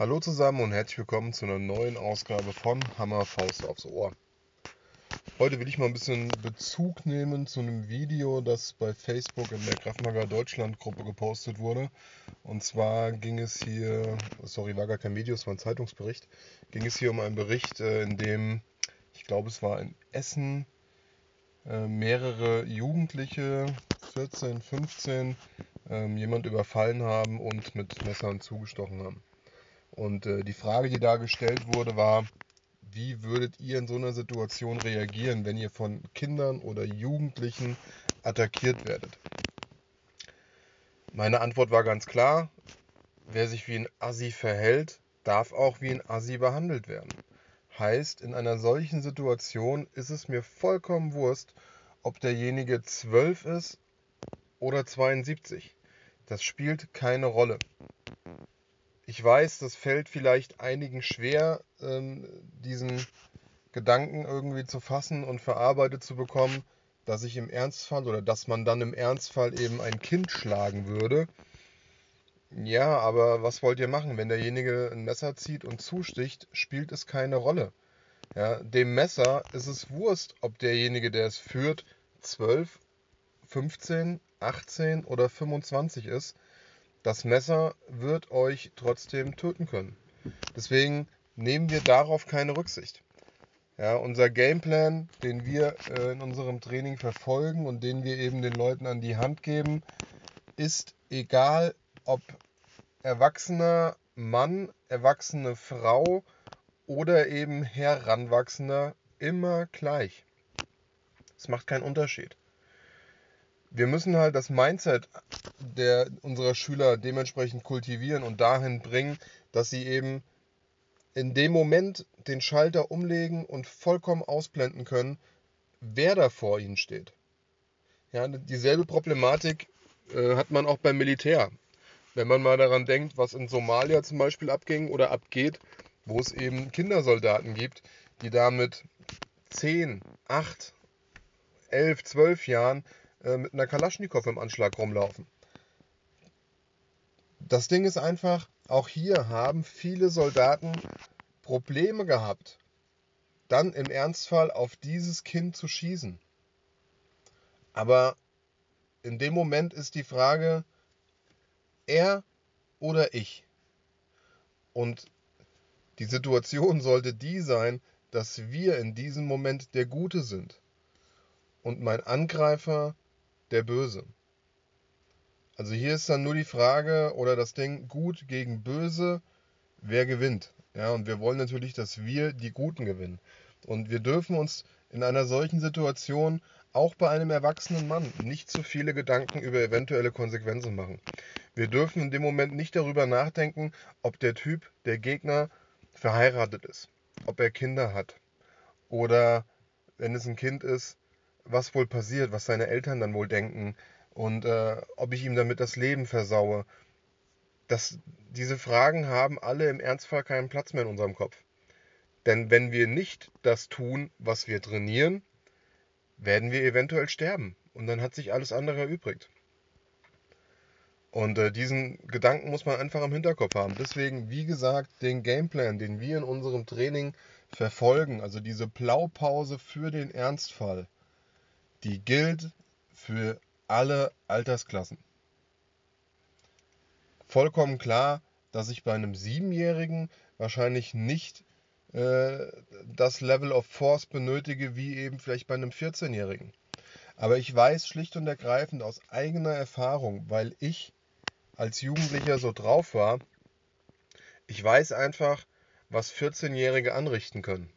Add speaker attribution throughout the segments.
Speaker 1: Hallo zusammen und herzlich willkommen zu einer neuen Ausgabe von Hammer Faust aufs Ohr. Heute will ich mal ein bisschen Bezug nehmen zu einem Video, das bei Facebook in der Kraftmager Deutschland Gruppe gepostet wurde. Und zwar ging es hier, sorry, war gar kein Video, es war ein Zeitungsbericht, ging es hier um einen Bericht, äh, in dem, ich glaube es war in Essen, äh, mehrere Jugendliche, 14, 15, ähm, jemand überfallen haben und mit Messern zugestochen haben. Und äh, die Frage, die da gestellt wurde, war, wie würdet ihr in so einer Situation reagieren, wenn ihr von Kindern oder Jugendlichen attackiert werdet? Meine Antwort war ganz klar, wer sich wie ein Assi verhält, darf auch wie ein Assi behandelt werden. Heißt, in einer solchen Situation ist es mir vollkommen Wurst, ob derjenige 12 ist oder 72. Das spielt keine Rolle. Ich weiß, das fällt vielleicht einigen schwer, ähm, diesen Gedanken irgendwie zu fassen und verarbeitet zu bekommen, dass ich im Ernstfall oder dass man dann im Ernstfall eben ein Kind schlagen würde. Ja, aber was wollt ihr machen? Wenn derjenige ein Messer zieht und zusticht, spielt es keine Rolle. Ja, dem Messer ist es Wurst, ob derjenige, der es führt, 12, 15, 18 oder 25 ist das Messer wird euch trotzdem töten können. Deswegen nehmen wir darauf keine Rücksicht. Ja, unser Gameplan, den wir äh, in unserem Training verfolgen und den wir eben den Leuten an die Hand geben, ist egal, ob erwachsener Mann, erwachsene Frau oder eben heranwachsender, immer gleich. Es macht keinen Unterschied. Wir müssen halt das Mindset der, unserer Schüler dementsprechend kultivieren und dahin bringen, dass sie eben in dem Moment den Schalter umlegen und vollkommen ausblenden können, wer da vor ihnen steht. Ja, dieselbe Problematik äh, hat man auch beim Militär. Wenn man mal daran denkt, was in Somalia zum Beispiel abging oder abgeht, wo es eben Kindersoldaten gibt, die da mit 10, 8, 11, 12 Jahren äh, mit einer Kalaschnikow im Anschlag rumlaufen. Das Ding ist einfach, auch hier haben viele Soldaten Probleme gehabt, dann im Ernstfall auf dieses Kind zu schießen. Aber in dem Moment ist die Frage, er oder ich. Und die Situation sollte die sein, dass wir in diesem Moment der Gute sind und mein Angreifer der Böse. Also hier ist dann nur die Frage oder das Ding gut gegen böse, wer gewinnt. Ja, und wir wollen natürlich, dass wir die Guten gewinnen. Und wir dürfen uns in einer solchen Situation auch bei einem erwachsenen Mann nicht zu viele Gedanken über eventuelle Konsequenzen machen. Wir dürfen in dem Moment nicht darüber nachdenken, ob der Typ, der Gegner, verheiratet ist, ob er Kinder hat oder wenn es ein Kind ist, was wohl passiert, was seine Eltern dann wohl denken und äh, ob ich ihm damit das Leben versaue. Das, diese Fragen haben alle im Ernstfall keinen Platz mehr in unserem Kopf. Denn wenn wir nicht das tun, was wir trainieren, werden wir eventuell sterben. Und dann hat sich alles andere erübrigt. Und äh, diesen Gedanken muss man einfach im Hinterkopf haben. Deswegen, wie gesagt, den Gameplan, den wir in unserem Training verfolgen, also diese Blaupause für den Ernstfall, die gilt für alle Altersklassen. Vollkommen klar, dass ich bei einem Siebenjährigen wahrscheinlich nicht äh, das Level of Force benötige wie eben vielleicht bei einem 14-Jährigen. Aber ich weiß schlicht und ergreifend aus eigener Erfahrung, weil ich als Jugendlicher so drauf war, ich weiß einfach, was 14-Jährige anrichten können.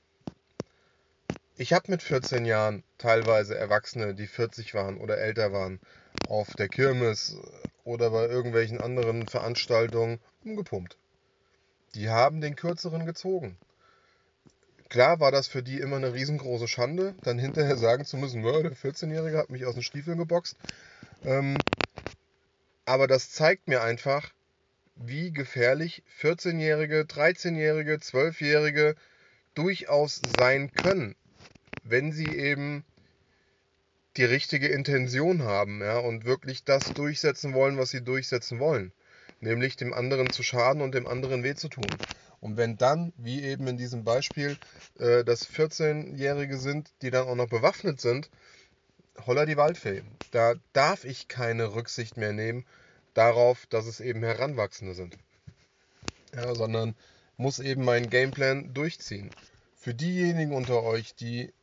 Speaker 1: Ich habe mit 14 Jahren teilweise Erwachsene, die 40 waren oder älter waren, auf der Kirmes oder bei irgendwelchen anderen Veranstaltungen umgepumpt. Die haben den kürzeren gezogen. Klar war das für die immer eine riesengroße Schande, dann hinterher sagen zu müssen, der 14-Jährige hat mich aus den Stiefeln geboxt. Ähm, aber das zeigt mir einfach, wie gefährlich 14-Jährige, 13-Jährige, 12-Jährige durchaus sein können wenn sie eben die richtige Intention haben ja, und wirklich das durchsetzen wollen, was sie durchsetzen wollen. Nämlich dem anderen zu schaden und dem anderen weh zu tun. Und wenn dann, wie eben in diesem Beispiel, äh, das 14-Jährige sind, die dann auch noch bewaffnet sind, holla die Waldfee. Da darf ich keine Rücksicht mehr nehmen darauf, dass es eben Heranwachsende sind. Ja, sondern muss eben meinen Gameplan durchziehen. Für diejenigen unter euch, die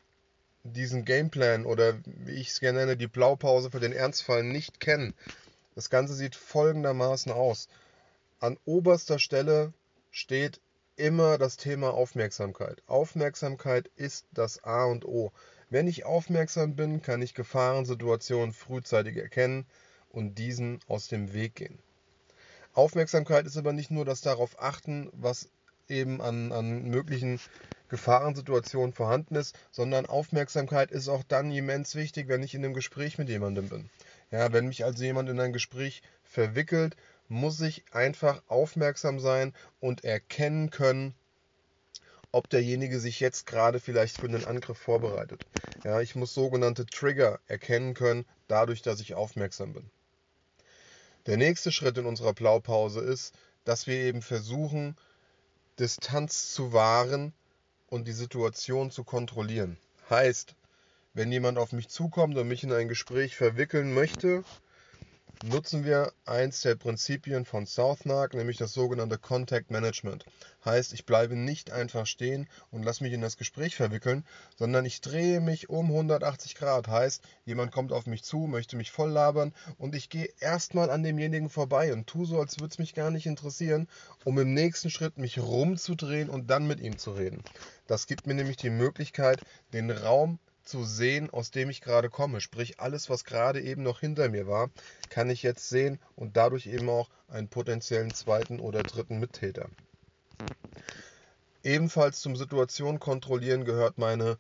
Speaker 1: diesen Gameplan oder wie ich es gerne nenne, die Blaupause für den Ernstfall nicht kennen, das Ganze sieht folgendermaßen aus. An oberster Stelle steht immer das Thema Aufmerksamkeit. Aufmerksamkeit ist das A und O. Wenn ich aufmerksam bin, kann ich Gefahrensituationen frühzeitig erkennen und diesen aus dem Weg gehen. Aufmerksamkeit ist aber nicht nur das darauf achten, was eben an, an möglichen Gefahrensituationen vorhanden ist, sondern Aufmerksamkeit ist auch dann immens wichtig, wenn ich in einem Gespräch mit jemandem bin. Ja, wenn mich also jemand in ein Gespräch verwickelt, muss ich einfach aufmerksam sein und erkennen können, ob derjenige sich jetzt gerade vielleicht für einen Angriff vorbereitet. Ja, ich muss sogenannte Trigger erkennen können, dadurch, dass ich aufmerksam bin. Der nächste Schritt in unserer Blaupause ist, dass wir eben versuchen, Distanz zu wahren und die Situation zu kontrollieren. Heißt, wenn jemand auf mich zukommt und mich in ein Gespräch verwickeln möchte, nutzen wir eins der Prinzipien von Southnark, nämlich das sogenannte Contact Management. Heißt, ich bleibe nicht einfach stehen und lasse mich in das Gespräch verwickeln, sondern ich drehe mich um 180 Grad. Heißt, jemand kommt auf mich zu, möchte mich voll labern und ich gehe erstmal an demjenigen vorbei und tue so, als würde es mich gar nicht interessieren, um im nächsten Schritt mich rumzudrehen und dann mit ihm zu reden. Das gibt mir nämlich die Möglichkeit, den Raum zu sehen, aus dem ich gerade komme. Sprich, alles, was gerade eben noch hinter mir war, kann ich jetzt sehen und dadurch eben auch einen potenziellen zweiten oder dritten Mittäter. Ebenfalls zum Situation kontrollieren gehört meine,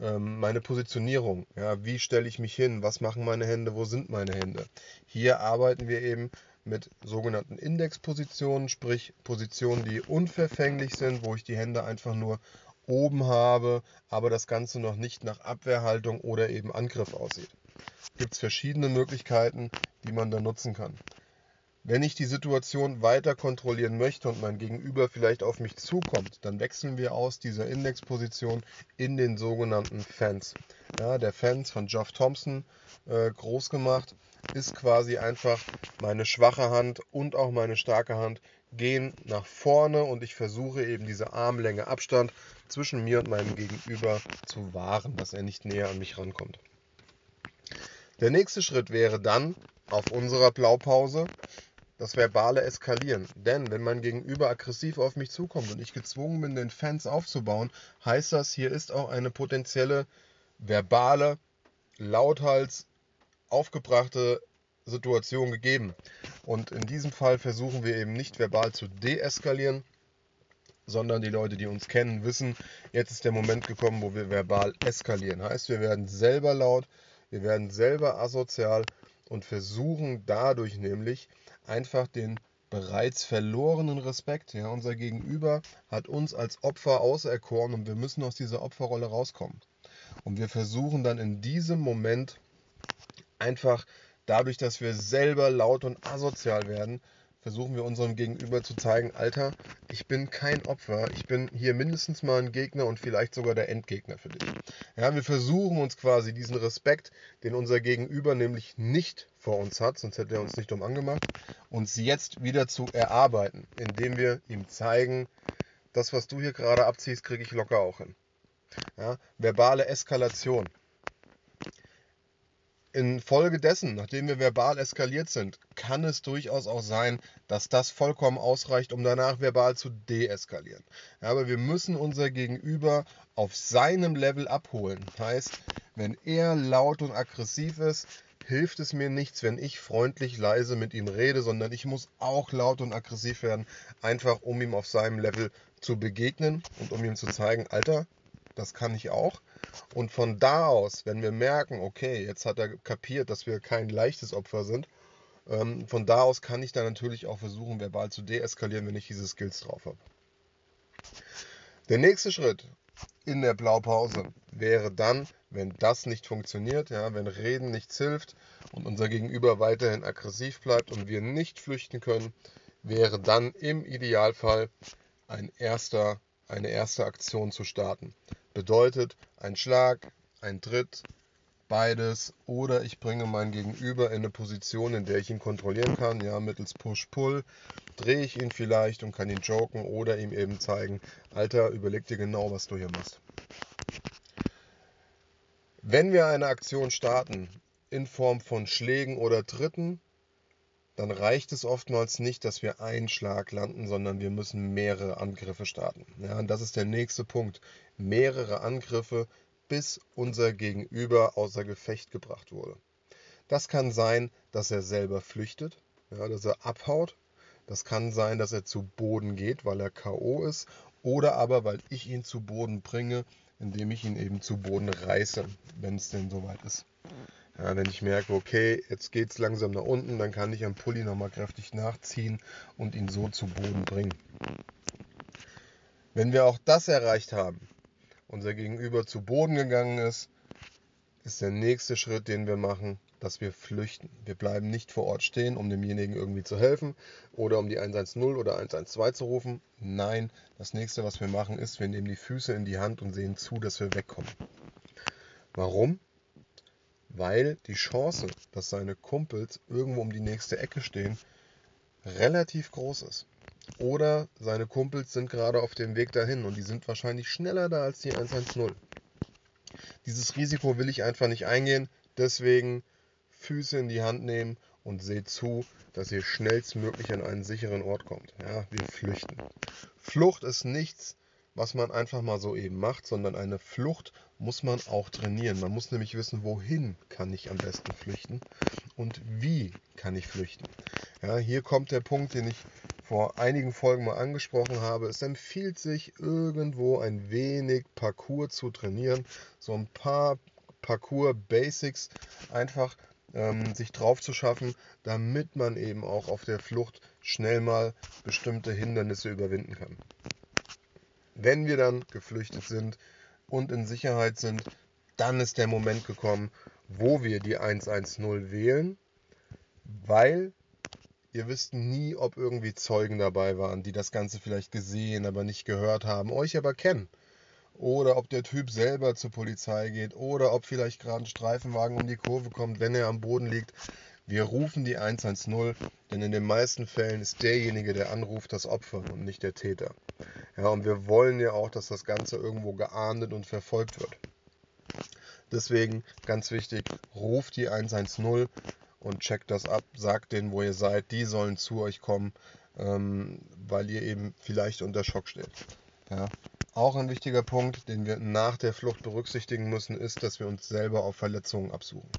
Speaker 1: ähm, meine Positionierung. Ja, wie stelle ich mich hin? Was machen meine Hände? Wo sind meine Hände? Hier arbeiten wir eben mit sogenannten Indexpositionen, sprich Positionen, die unverfänglich sind, wo ich die Hände einfach nur oben habe, aber das Ganze noch nicht nach Abwehrhaltung oder eben Angriff aussieht. Gibt es verschiedene Möglichkeiten, die man da nutzen kann. Wenn ich die Situation weiter kontrollieren möchte und mein Gegenüber vielleicht auf mich zukommt, dann wechseln wir aus dieser Indexposition in den sogenannten Fans. Ja, der Fans von Geoff Thompson äh, groß gemacht ist quasi einfach meine schwache Hand und auch meine starke Hand gehen nach vorne und ich versuche eben diese Armlänge Abstand zwischen mir und meinem Gegenüber zu wahren, dass er nicht näher an mich rankommt. Der nächste Schritt wäre dann auf unserer Blaupause das verbale Eskalieren. Denn wenn mein Gegenüber aggressiv auf mich zukommt und ich gezwungen bin, den Fans aufzubauen, heißt das, hier ist auch eine potenzielle verbale, lauthals aufgebrachte Situation gegeben. Und in diesem Fall versuchen wir eben nicht verbal zu deeskalieren, sondern die Leute, die uns kennen, wissen, jetzt ist der Moment gekommen, wo wir verbal eskalieren. Heißt, wir werden selber laut, wir werden selber asozial und versuchen dadurch nämlich einfach den bereits verlorenen Respekt. Ja, unser Gegenüber hat uns als Opfer auserkoren und wir müssen aus dieser Opferrolle rauskommen. Und wir versuchen dann in diesem Moment einfach dadurch, dass wir selber laut und asozial werden, versuchen wir unserem Gegenüber zu zeigen, Alter, ich bin kein Opfer, ich bin hier mindestens mal ein Gegner und vielleicht sogar der Endgegner für dich. Ja, wir versuchen uns quasi diesen Respekt, den unser Gegenüber nämlich nicht vor uns hat, sonst hätte er uns nicht dumm angemacht, uns jetzt wieder zu erarbeiten, indem wir ihm zeigen, das, was du hier gerade abziehst, kriege ich locker auch hin. Ja, verbale Eskalation. Infolgedessen, nachdem wir verbal eskaliert sind, kann es durchaus auch sein, dass das vollkommen ausreicht, um danach verbal zu deeskalieren. Aber wir müssen unser Gegenüber auf seinem Level abholen. Heißt, wenn er laut und aggressiv ist, hilft es mir nichts, wenn ich freundlich leise mit ihm rede, sondern ich muss auch laut und aggressiv werden, einfach um ihm auf seinem Level zu begegnen und um ihm zu zeigen, Alter, das kann ich auch. Und von da aus, wenn wir merken, okay, jetzt hat er kapiert, dass wir kein leichtes Opfer sind, ähm, von da aus kann ich dann natürlich auch versuchen, verbal zu deeskalieren, wenn ich diese Skills drauf habe. Der nächste Schritt in der Blaupause wäre dann, wenn das nicht funktioniert, ja, wenn Reden nichts hilft und unser Gegenüber weiterhin aggressiv bleibt und wir nicht flüchten können, wäre dann im Idealfall ein erster, eine erste Aktion zu starten. Bedeutet ein Schlag, ein Tritt, beides oder ich bringe mein Gegenüber in eine Position, in der ich ihn kontrollieren kann, ja, mittels Push-Pull, drehe ich ihn vielleicht und kann ihn joken oder ihm eben zeigen, Alter, überleg dir genau, was du hier machst. Wenn wir eine Aktion starten in Form von Schlägen oder Tritten, dann reicht es oftmals nicht, dass wir einen Schlag landen, sondern wir müssen mehrere Angriffe starten. Ja, und das ist der nächste Punkt. Mehrere Angriffe, bis unser Gegenüber außer Gefecht gebracht wurde. Das kann sein, dass er selber flüchtet, ja, dass er abhaut. Das kann sein, dass er zu Boden geht, weil er KO ist. Oder aber, weil ich ihn zu Boden bringe, indem ich ihn eben zu Boden reiße, wenn es denn soweit ist. Ja, wenn ich merke, okay, jetzt geht es langsam nach unten, dann kann ich am Pulli nochmal kräftig nachziehen und ihn so zu Boden bringen. Wenn wir auch das erreicht haben, unser Gegenüber zu Boden gegangen ist, ist der nächste Schritt, den wir machen, dass wir flüchten. Wir bleiben nicht vor Ort stehen, um demjenigen irgendwie zu helfen oder um die 110 oder 112 zu rufen. Nein, das nächste, was wir machen, ist, wir nehmen die Füße in die Hand und sehen zu, dass wir wegkommen. Warum? Weil die Chance, dass seine Kumpels irgendwo um die nächste Ecke stehen, relativ groß ist. Oder seine Kumpels sind gerade auf dem Weg dahin und die sind wahrscheinlich schneller da als die 110. Dieses Risiko will ich einfach nicht eingehen, deswegen Füße in die Hand nehmen und seht zu, dass ihr schnellstmöglich an einen sicheren Ort kommt. Ja, wir flüchten. Flucht ist nichts, was man einfach mal so eben macht, sondern eine Flucht muss man auch trainieren. Man muss nämlich wissen, wohin kann ich am besten flüchten und wie kann ich flüchten. Ja, hier kommt der Punkt, den ich vor einigen Folgen mal angesprochen habe. Es empfiehlt sich irgendwo ein wenig Parcours zu trainieren, so ein paar Parcours Basics einfach ähm, sich drauf zu schaffen, damit man eben auch auf der Flucht schnell mal bestimmte Hindernisse überwinden kann. Wenn wir dann geflüchtet sind und in Sicherheit sind, dann ist der Moment gekommen, wo wir die 110 wählen, weil ihr wisst nie, ob irgendwie Zeugen dabei waren, die das Ganze vielleicht gesehen, aber nicht gehört haben, euch aber kennen. Oder ob der Typ selber zur Polizei geht oder ob vielleicht gerade ein Streifenwagen um die Kurve kommt, wenn er am Boden liegt. Wir rufen die 110, denn in den meisten Fällen ist derjenige, der anruft, das Opfer und nicht der Täter. Ja, und wir wollen ja auch, dass das Ganze irgendwo geahndet und verfolgt wird. Deswegen ganz wichtig, ruft die 110 und checkt das ab, sagt denen, wo ihr seid, die sollen zu euch kommen, ähm, weil ihr eben vielleicht unter Schock steht. Ja. Auch ein wichtiger Punkt, den wir nach der Flucht berücksichtigen müssen, ist, dass wir uns selber auf Verletzungen absuchen.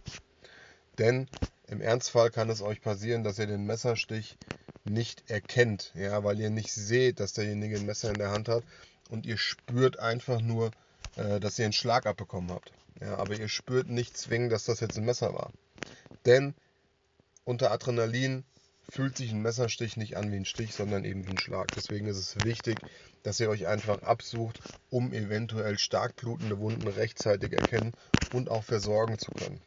Speaker 1: Denn im Ernstfall kann es euch passieren, dass ihr den Messerstich nicht erkennt, ja, weil ihr nicht seht, dass derjenige ein Messer in der Hand hat und ihr spürt einfach nur, äh, dass ihr einen Schlag abbekommen habt. Ja, aber ihr spürt nicht zwingend, dass das jetzt ein Messer war. Denn unter Adrenalin fühlt sich ein Messerstich nicht an wie ein Stich, sondern eben wie ein Schlag. Deswegen ist es wichtig, dass ihr euch einfach absucht, um eventuell stark blutende Wunden rechtzeitig erkennen und auch versorgen zu können.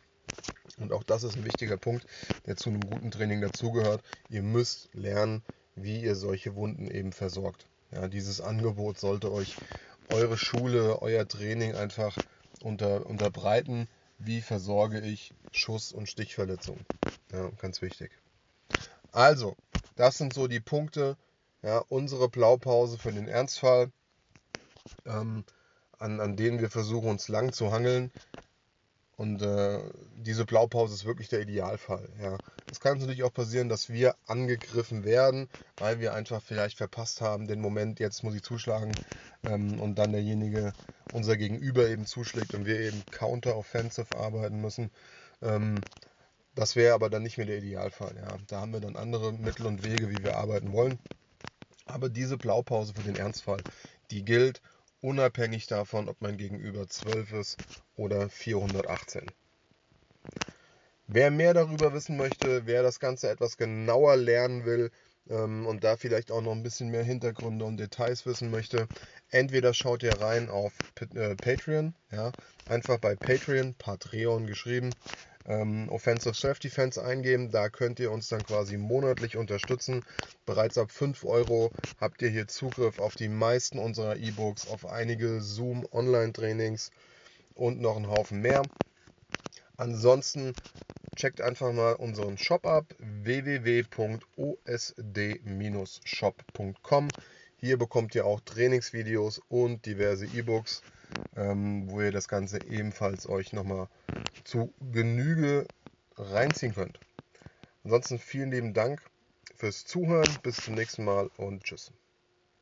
Speaker 1: Und auch das ist ein wichtiger Punkt, der zu einem guten Training dazugehört. Ihr müsst lernen, wie ihr solche Wunden eben versorgt. Ja, dieses Angebot sollte euch eure Schule, euer Training einfach unter, unterbreiten. Wie versorge ich Schuss- und Stichverletzungen? Ja, ganz wichtig. Also, das sind so die Punkte. Ja, unsere Blaupause für den Ernstfall, ähm, an, an denen wir versuchen, uns lang zu hangeln. Und äh, diese Blaupause ist wirklich der Idealfall. Ja. Es kann natürlich auch passieren, dass wir angegriffen werden, weil wir einfach vielleicht verpasst haben, den Moment, jetzt muss ich zuschlagen, ähm, und dann derjenige, unser Gegenüber eben zuschlägt und wir eben counter-offensive arbeiten müssen. Ähm, das wäre aber dann nicht mehr der Idealfall. Ja. Da haben wir dann andere Mittel und Wege, wie wir arbeiten wollen. Aber diese Blaupause für den Ernstfall, die gilt unabhängig davon, ob mein Gegenüber 12 ist oder 418. Wer mehr darüber wissen möchte, wer das Ganze etwas genauer lernen will ähm, und da vielleicht auch noch ein bisschen mehr Hintergründe und Details wissen möchte, entweder schaut ihr rein auf äh, Patreon, ja, einfach bei Patreon, Patreon geschrieben, ähm, Offensive Self-Defense eingeben. Da könnt ihr uns dann quasi monatlich unterstützen. Bereits ab 5 Euro habt ihr hier Zugriff auf die meisten unserer E-Books, auf einige Zoom-Online-Trainings und noch einen Haufen mehr. Ansonsten checkt einfach mal unseren Shop ab www.osd-shop.com. Hier bekommt ihr auch Trainingsvideos und diverse E-Books, ähm, wo ihr das Ganze ebenfalls euch nochmal zu Genüge reinziehen könnt. Ansonsten vielen lieben Dank fürs Zuhören. Bis zum nächsten Mal und tschüss.